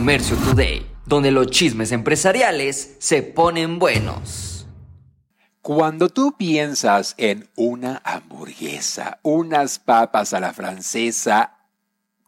Comercio Today, donde los chismes empresariales se ponen buenos. Cuando tú piensas en una hamburguesa, unas papas a la francesa,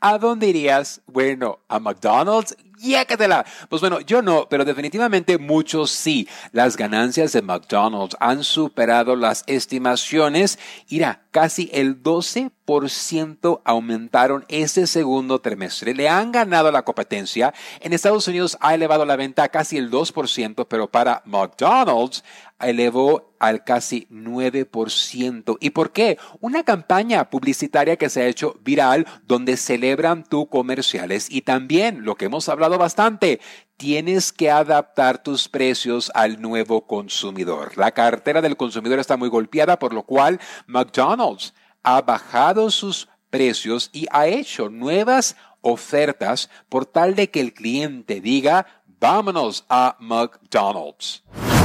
¿a dónde irías? Bueno, a McDonald's yécatela. Pues bueno, yo no, pero definitivamente muchos sí. Las ganancias de McDonald's han superado las estimaciones. Irá, casi el 12% aumentaron este segundo trimestre. Le han ganado la competencia. En Estados Unidos ha elevado la venta a casi el 2%, pero para McDonald's elevó al casi 9%. ¿Y por qué? Una campaña publicitaria que se ha hecho viral donde celebran tu comerciales y también lo que hemos hablado bastante, tienes que adaptar tus precios al nuevo consumidor. La cartera del consumidor está muy golpeada, por lo cual McDonald's ha bajado sus precios y ha hecho nuevas ofertas por tal de que el cliente diga, vámonos a McDonald's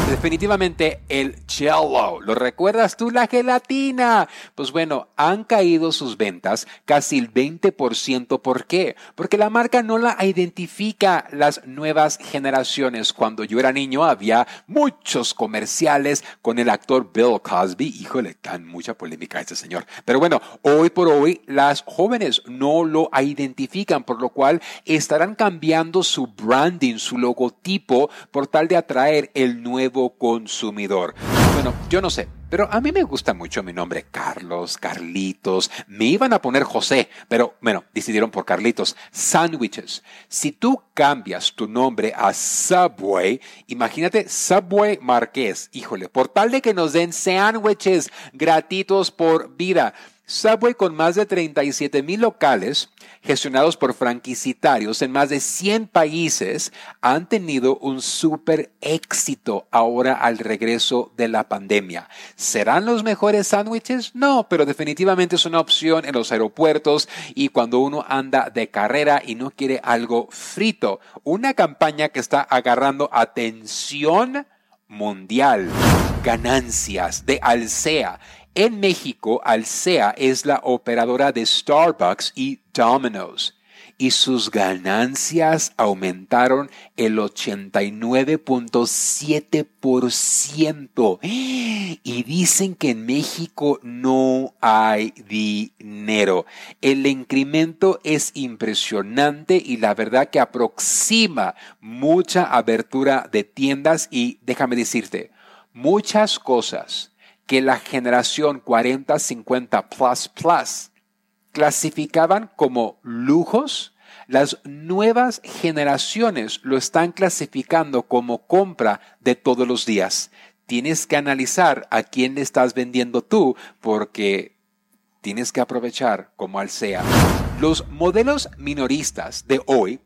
definitivamente el Jello. ¿Lo recuerdas tú? La gelatina. Pues bueno, han caído sus ventas casi el 20%. ¿Por qué? Porque la marca no la identifica las nuevas generaciones. Cuando yo era niño había muchos comerciales con el actor Bill Cosby. Híjole, tan mucha polémica este señor. Pero bueno, hoy por hoy las jóvenes no lo identifican, por lo cual estarán cambiando su branding, su logotipo, por tal de atraer el nuevo consumidor. Bueno, yo no sé, pero a mí me gusta mucho mi nombre, Carlos, Carlitos. Me iban a poner José, pero bueno, decidieron por Carlitos. Sandwiches. Si tú cambias tu nombre a Subway, imagínate Subway Marqués. Híjole, por tal de que nos den sandwiches gratuitos por vida. Subway con más de 37 mil locales gestionados por franquicitarios en más de 100 países han tenido un súper éxito ahora al regreso de la pandemia. ¿Serán los mejores sándwiches? No, pero definitivamente es una opción en los aeropuertos y cuando uno anda de carrera y no quiere algo frito. Una campaña que está agarrando atención mundial. Ganancias de Alsea en México, Alsea es la operadora de Starbucks y Domino's y sus ganancias aumentaron el 89.7%. Y dicen que en México no hay dinero. El incremento es impresionante y la verdad que aproxima mucha abertura de tiendas y déjame decirte, muchas cosas que la generación 40-50 plus plus clasificaban como lujos, las nuevas generaciones lo están clasificando como compra de todos los días. Tienes que analizar a quién le estás vendiendo tú porque tienes que aprovechar como al sea. Los modelos minoristas de hoy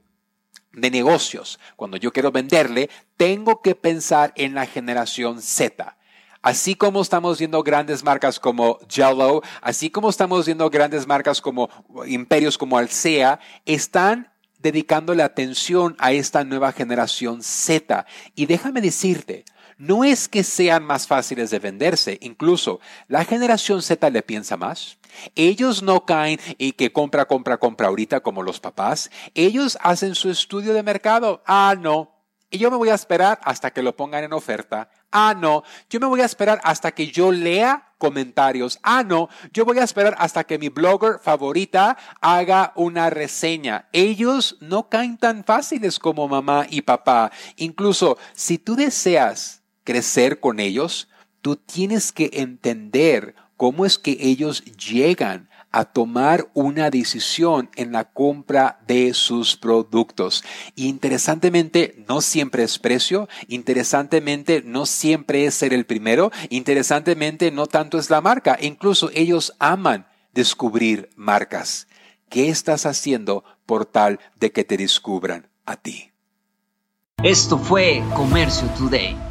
de negocios, cuando yo quiero venderle, tengo que pensar en la generación Z Así como estamos viendo grandes marcas como Jello, así como estamos viendo grandes marcas como imperios como Alsea, están dedicando la atención a esta nueva generación Z. Y déjame decirte, no es que sean más fáciles de venderse, incluso la generación Z le piensa más. Ellos no caen y que compra, compra, compra ahorita como los papás. Ellos hacen su estudio de mercado. Ah, no. Y yo me voy a esperar hasta que lo pongan en oferta Ah, no, yo me voy a esperar hasta que yo lea comentarios. Ah, no, yo voy a esperar hasta que mi blogger favorita haga una reseña. Ellos no caen tan fáciles como mamá y papá. Incluso si tú deseas crecer con ellos, tú tienes que entender cómo es que ellos llegan a tomar una decisión en la compra de sus productos. interesantemente, no siempre es precio, interesantemente, no siempre es ser el primero, interesantemente, no tanto es la marca, incluso ellos aman descubrir marcas. ¿Qué estás haciendo por tal de que te descubran a ti? Esto fue Comercio Today.